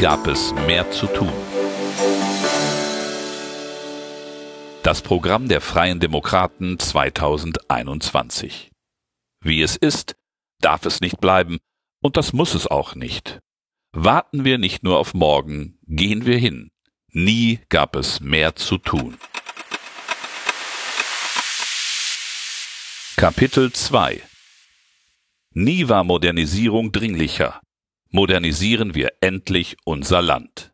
Gab es mehr zu tun. Das Programm der Freien Demokraten 2021. Wie es ist, darf es nicht bleiben, und das muss es auch nicht. Warten wir nicht nur auf morgen, gehen wir hin. Nie gab es mehr zu tun. Kapitel 2 Nie war Modernisierung dringlicher. Modernisieren wir endlich unser Land.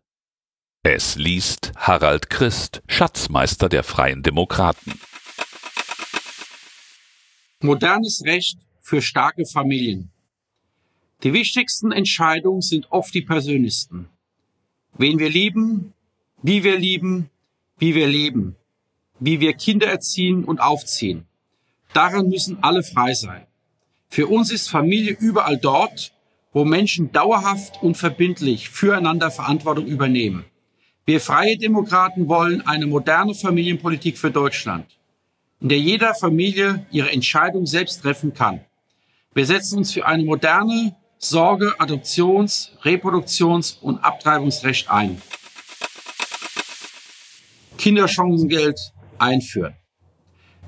Es liest Harald Christ, Schatzmeister der Freien Demokraten. Modernes Recht für starke Familien. Die wichtigsten Entscheidungen sind oft die persönlichsten. Wen wir lieben, wie wir lieben, wie wir leben, wie wir Kinder erziehen und aufziehen. Daran müssen alle frei sein. Für uns ist Familie überall dort, wo Menschen dauerhaft und verbindlich füreinander Verantwortung übernehmen. Wir Freie Demokraten wollen eine moderne Familienpolitik für Deutschland, in der jeder Familie ihre Entscheidung selbst treffen kann. Wir setzen uns für eine moderne Sorge-, Adoptions-, Reproduktions- und Abtreibungsrecht ein. Kinderchancengeld einführen.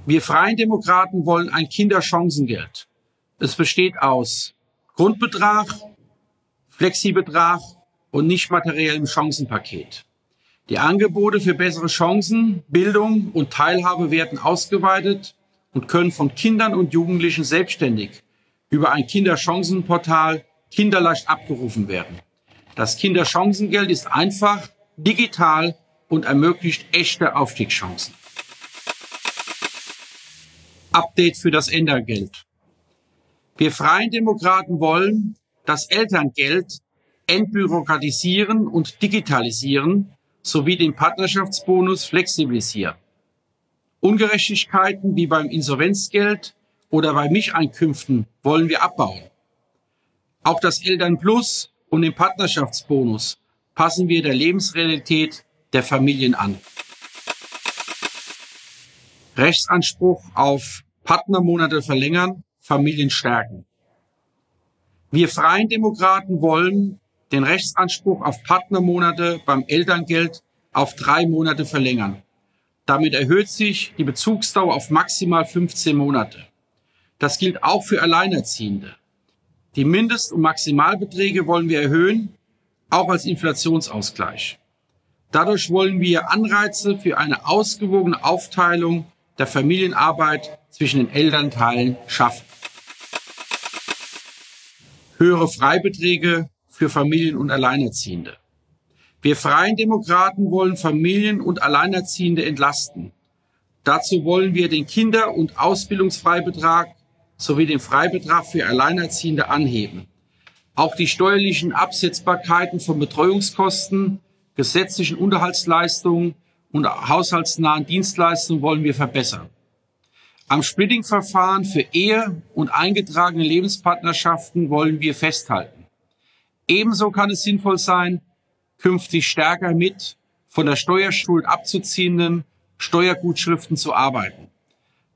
Wir Freien Demokraten wollen ein Kinderchancengeld. Es besteht aus Grundbetrag, Flexibetrag und nicht materiellem Chancenpaket. Die Angebote für bessere Chancen, Bildung und Teilhabe werden ausgeweitet und können von Kindern und Jugendlichen selbstständig über ein Kinderchancenportal kinderleicht abgerufen werden. Das Kinderchancengeld ist einfach, digital und ermöglicht echte Aufstiegschancen. Update für das Ändergeld. Wir Freien Demokraten wollen das Elterngeld entbürokratisieren und digitalisieren sowie den Partnerschaftsbonus flexibilisieren. Ungerechtigkeiten wie beim Insolvenzgeld oder bei Mischeinkünften wollen wir abbauen. Auch das Elternplus und den Partnerschaftsbonus passen wir der Lebensrealität der Familien an. Rechtsanspruch auf Partnermonate verlängern, Familien stärken. Wir Freien Demokraten wollen den Rechtsanspruch auf Partnermonate beim Elterngeld auf drei Monate verlängern. Damit erhöht sich die Bezugsdauer auf maximal 15 Monate. Das gilt auch für Alleinerziehende. Die Mindest- und Maximalbeträge wollen wir erhöhen, auch als Inflationsausgleich. Dadurch wollen wir Anreize für eine ausgewogene Aufteilung der Familienarbeit zwischen den Elternteilen schaffen. Höhere Freibeträge für Familien und Alleinerziehende. Wir Freien Demokraten wollen Familien und Alleinerziehende entlasten. Dazu wollen wir den Kinder- und Ausbildungsfreibetrag sowie den Freibetrag für Alleinerziehende anheben. Auch die steuerlichen Absetzbarkeiten von Betreuungskosten, gesetzlichen Unterhaltsleistungen und haushaltsnahen Dienstleistungen wollen wir verbessern. Am Splitting-Verfahren für Ehe und eingetragene Lebenspartnerschaften wollen wir festhalten. Ebenso kann es sinnvoll sein, künftig stärker mit von der Steuerschuld abzuziehenden Steuergutschriften zu arbeiten.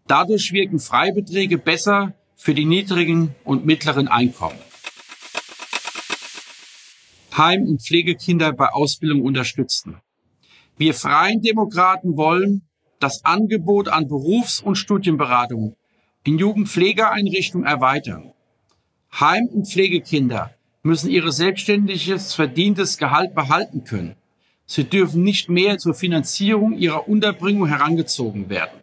Dadurch wirken Freibeträge besser für die niedrigen und mittleren Einkommen. Heim- und Pflegekinder bei Ausbildung unterstützen. Wir Freien Demokraten wollen das Angebot an Berufs- und Studienberatung in Jugendpflegeeinrichtungen erweitern. Heim- und Pflegekinder müssen ihre selbstständiges verdientes Gehalt behalten können. Sie dürfen nicht mehr zur Finanzierung ihrer Unterbringung herangezogen werden.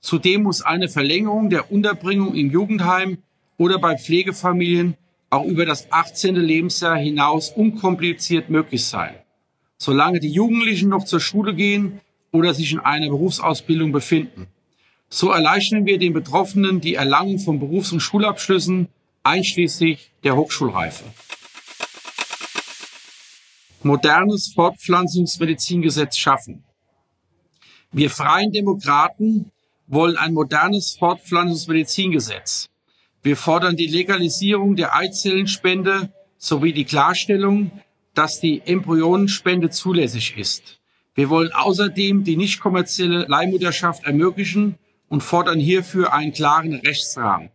Zudem muss eine Verlängerung der Unterbringung im Jugendheim oder bei Pflegefamilien auch über das 18. Lebensjahr hinaus unkompliziert möglich sein. Solange die Jugendlichen noch zur Schule gehen oder sich in einer Berufsausbildung befinden. So erleichtern wir den Betroffenen die Erlangung von Berufs- und Schulabschlüssen einschließlich der Hochschulreife. Modernes Fortpflanzungsmedizingesetz schaffen. Wir Freien Demokraten wollen ein modernes Fortpflanzungsmedizingesetz. Wir fordern die Legalisierung der Eizellenspende sowie die Klarstellung, dass die Embryonenspende zulässig ist. Wir wollen außerdem die nicht kommerzielle Leihmutterschaft ermöglichen und fordern hierfür einen klaren Rechtsrahmen.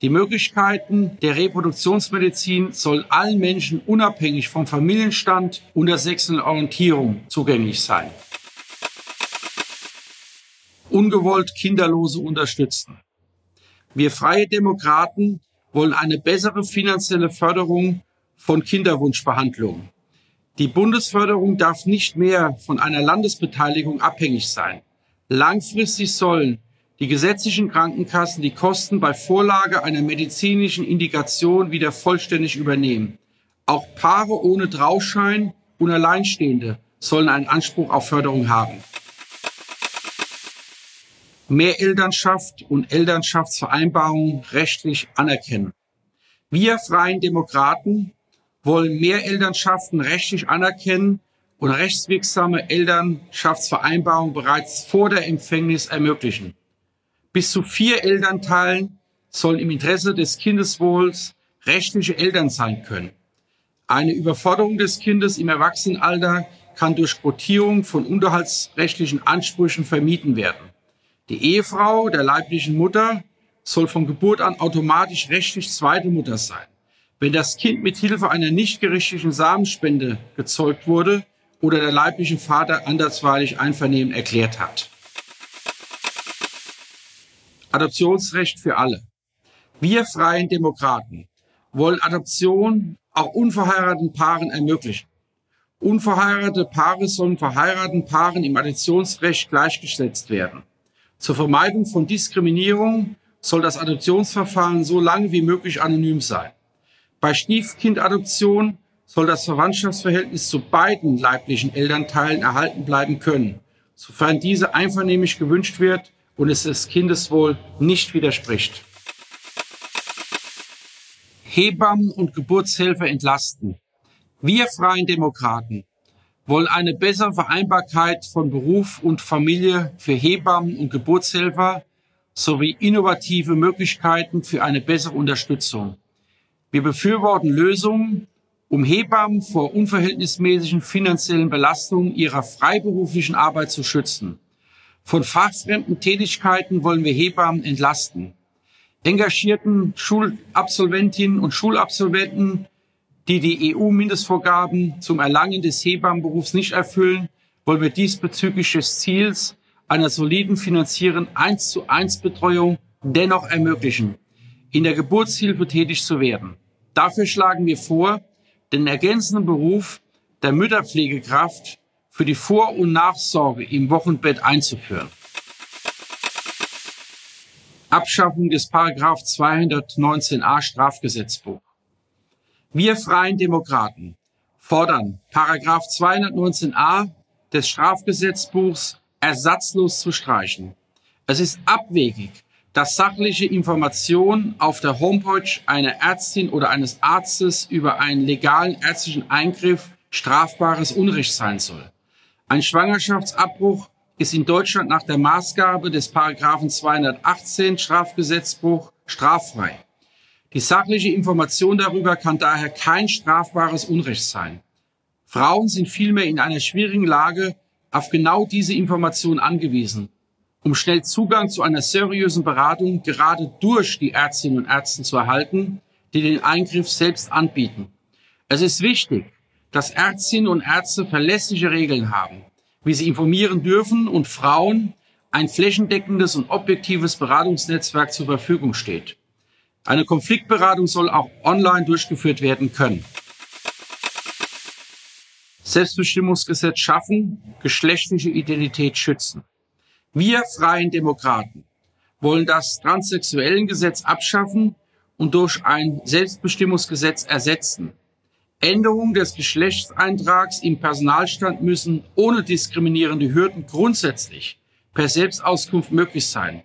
Die Möglichkeiten der Reproduktionsmedizin sollen allen Menschen unabhängig vom Familienstand und der sexuellen Orientierung zugänglich sein. Ungewollt Kinderlose unterstützen. Wir freie Demokraten wollen eine bessere finanzielle Förderung von Kinderwunschbehandlungen. Die Bundesförderung darf nicht mehr von einer Landesbeteiligung abhängig sein. Langfristig sollen die gesetzlichen Krankenkassen die Kosten bei Vorlage einer medizinischen Indikation wieder vollständig übernehmen. Auch Paare ohne Trauschein und Alleinstehende sollen einen Anspruch auf Förderung haben. Mehr Elternschaft und Elternschaftsvereinbarungen rechtlich anerkennen. Wir Freien Demokraten wollen mehr Elternschaften rechtlich anerkennen und rechtswirksame Elternschaftsvereinbarungen bereits vor der Empfängnis ermöglichen. Bis zu vier Elternteilen sollen im Interesse des Kindeswohls rechtliche Eltern sein können. Eine Überforderung des Kindes im Erwachsenenalter kann durch Quotierung von unterhaltsrechtlichen Ansprüchen vermieden werden. Die Ehefrau der leiblichen Mutter soll von Geburt an automatisch rechtlich zweite Mutter sein wenn das Kind mit Hilfe einer nicht gerichtlichen Samenspende gezeugt wurde oder der leibliche Vater andersweitig Einvernehmen erklärt hat. Adoptionsrecht für alle. Wir freien Demokraten wollen Adoption auch unverheirateten Paaren ermöglichen. Unverheiratete Paare sollen verheirateten Paaren im Adoptionsrecht gleichgesetzt werden. Zur Vermeidung von Diskriminierung soll das Adoptionsverfahren so lange wie möglich anonym sein. Bei Stiefkindadoption soll das Verwandtschaftsverhältnis zu beiden leiblichen Elternteilen erhalten bleiben können, sofern diese einvernehmlich gewünscht wird und es des Kindeswohl nicht widerspricht. Hebammen und Geburtshelfer entlasten. Wir freien Demokraten wollen eine bessere Vereinbarkeit von Beruf und Familie für Hebammen und Geburtshelfer sowie innovative Möglichkeiten für eine bessere Unterstützung. Wir befürworten Lösungen, um Hebammen vor unverhältnismäßigen finanziellen Belastungen ihrer freiberuflichen Arbeit zu schützen. Von fachfremden Tätigkeiten wollen wir Hebammen entlasten. Engagierten Schulabsolventinnen und Schulabsolventen, die die EU-Mindestvorgaben zum Erlangen des Hebammenberufs nicht erfüllen, wollen wir diesbezüglich des Ziels einer soliden finanzieren 1 zu 1 Betreuung dennoch ermöglichen, in der Geburtshilfe tätig zu werden. Dafür schlagen wir vor, den ergänzenden Beruf der Mütterpflegekraft für die Vor- und Nachsorge im Wochenbett einzuführen. Abschaffung des Paragraph 219a Strafgesetzbuch. Wir Freien Demokraten fordern Paragraph 219a des Strafgesetzbuchs ersatzlos zu streichen. Es ist abwegig, dass sachliche Information auf der Homepage einer Ärztin oder eines Arztes über einen legalen ärztlichen Eingriff strafbares Unrecht sein soll. Ein Schwangerschaftsabbruch ist in Deutschland nach der Maßgabe des Paragraphen 218 Strafgesetzbuch straffrei. Die sachliche Information darüber kann daher kein strafbares Unrecht sein. Frauen sind vielmehr in einer schwierigen Lage auf genau diese Information angewiesen um schnell Zugang zu einer seriösen Beratung gerade durch die Ärztinnen und Ärzte zu erhalten, die den Eingriff selbst anbieten. Es ist wichtig, dass Ärztinnen und Ärzte verlässliche Regeln haben, wie sie informieren dürfen und Frauen ein flächendeckendes und objektives Beratungsnetzwerk zur Verfügung steht. Eine Konfliktberatung soll auch online durchgeführt werden können. Selbstbestimmungsgesetz schaffen, geschlechtliche Identität schützen. Wir Freien Demokraten wollen das Transsexuellengesetz abschaffen und durch ein Selbstbestimmungsgesetz ersetzen. Änderungen des Geschlechtseintrags im Personalstand müssen ohne diskriminierende Hürden grundsätzlich per Selbstauskunft möglich sein.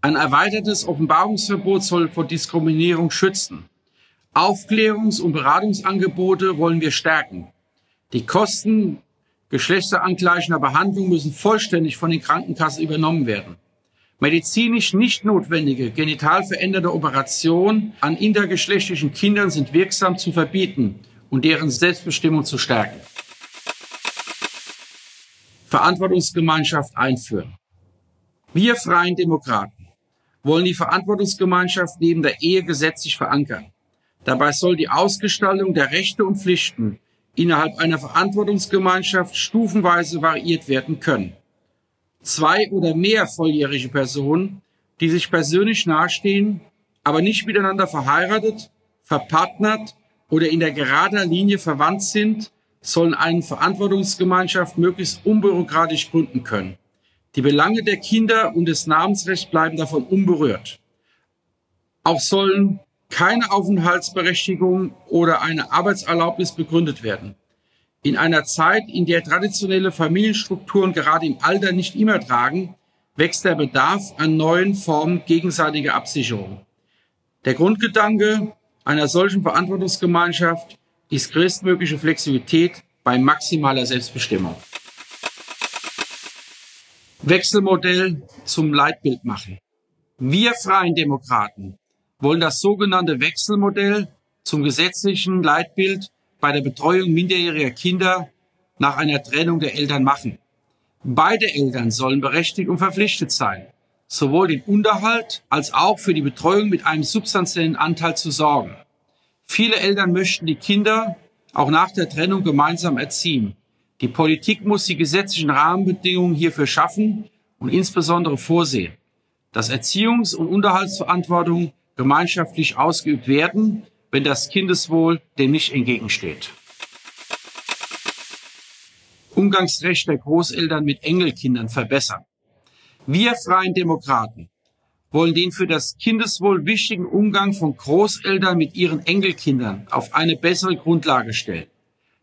Ein erweitertes Offenbarungsverbot soll vor Diskriminierung schützen. Aufklärungs- und Beratungsangebote wollen wir stärken. Die Kosten geschlechterangleichender Behandlung müssen vollständig von den Krankenkassen übernommen werden. Medizinisch nicht notwendige genital veränderte Operationen an intergeschlechtlichen Kindern sind wirksam zu verbieten und deren Selbstbestimmung zu stärken. Verantwortungsgemeinschaft einführen. Wir freien Demokraten wollen die Verantwortungsgemeinschaft neben der Ehe gesetzlich verankern. Dabei soll die Ausgestaltung der Rechte und Pflichten innerhalb einer Verantwortungsgemeinschaft stufenweise variiert werden können. Zwei oder mehr volljährige Personen, die sich persönlich nahestehen, aber nicht miteinander verheiratet, verpartnert oder in der gerader Linie verwandt sind, sollen eine Verantwortungsgemeinschaft möglichst unbürokratisch gründen können. Die Belange der Kinder und des Namensrechts bleiben davon unberührt. Auch sollen keine Aufenthaltsberechtigung oder eine Arbeitserlaubnis begründet werden. In einer Zeit, in der traditionelle Familienstrukturen gerade im Alter nicht immer tragen, wächst der Bedarf an neuen Formen gegenseitiger Absicherung. Der Grundgedanke einer solchen Verantwortungsgemeinschaft ist größtmögliche Flexibilität bei maximaler Selbstbestimmung. Wechselmodell zum Leitbild machen. Wir Freien Demokraten wollen das sogenannte Wechselmodell zum gesetzlichen Leitbild bei der Betreuung minderjähriger Kinder nach einer Trennung der Eltern machen. Beide Eltern sollen berechtigt und verpflichtet sein, sowohl den Unterhalt als auch für die Betreuung mit einem substanziellen Anteil zu sorgen. Viele Eltern möchten die Kinder auch nach der Trennung gemeinsam erziehen. Die Politik muss die gesetzlichen Rahmenbedingungen hierfür schaffen und insbesondere vorsehen, dass Erziehungs- und Unterhaltsverantwortung gemeinschaftlich ausgeübt werden, wenn das Kindeswohl dem nicht entgegensteht. Umgangsrecht der Großeltern mit Enkelkindern verbessern. Wir Freien Demokraten wollen den für das Kindeswohl wichtigen Umgang von Großeltern mit ihren Enkelkindern auf eine bessere Grundlage stellen.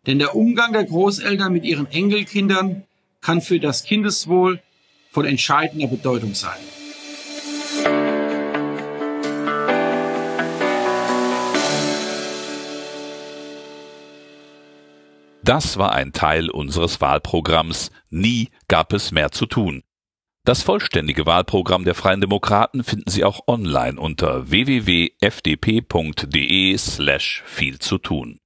Denn der Umgang der Großeltern mit ihren Enkelkindern kann für das Kindeswohl von entscheidender Bedeutung sein. Das war ein Teil unseres Wahlprogramms Nie gab es mehr zu tun. Das vollständige Wahlprogramm der Freien Demokraten finden Sie auch online unter www.fdp.de slash viel zu tun.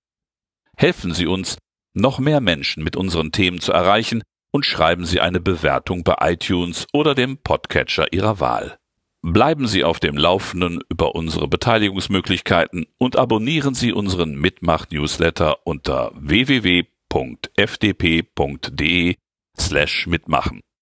Helfen Sie uns, noch mehr Menschen mit unseren Themen zu erreichen und schreiben Sie eine Bewertung bei iTunes oder dem Podcatcher Ihrer Wahl. Bleiben Sie auf dem Laufenden über unsere Beteiligungsmöglichkeiten und abonnieren Sie unseren Mitmach-Newsletter unter www.fdp.de slash mitmachen.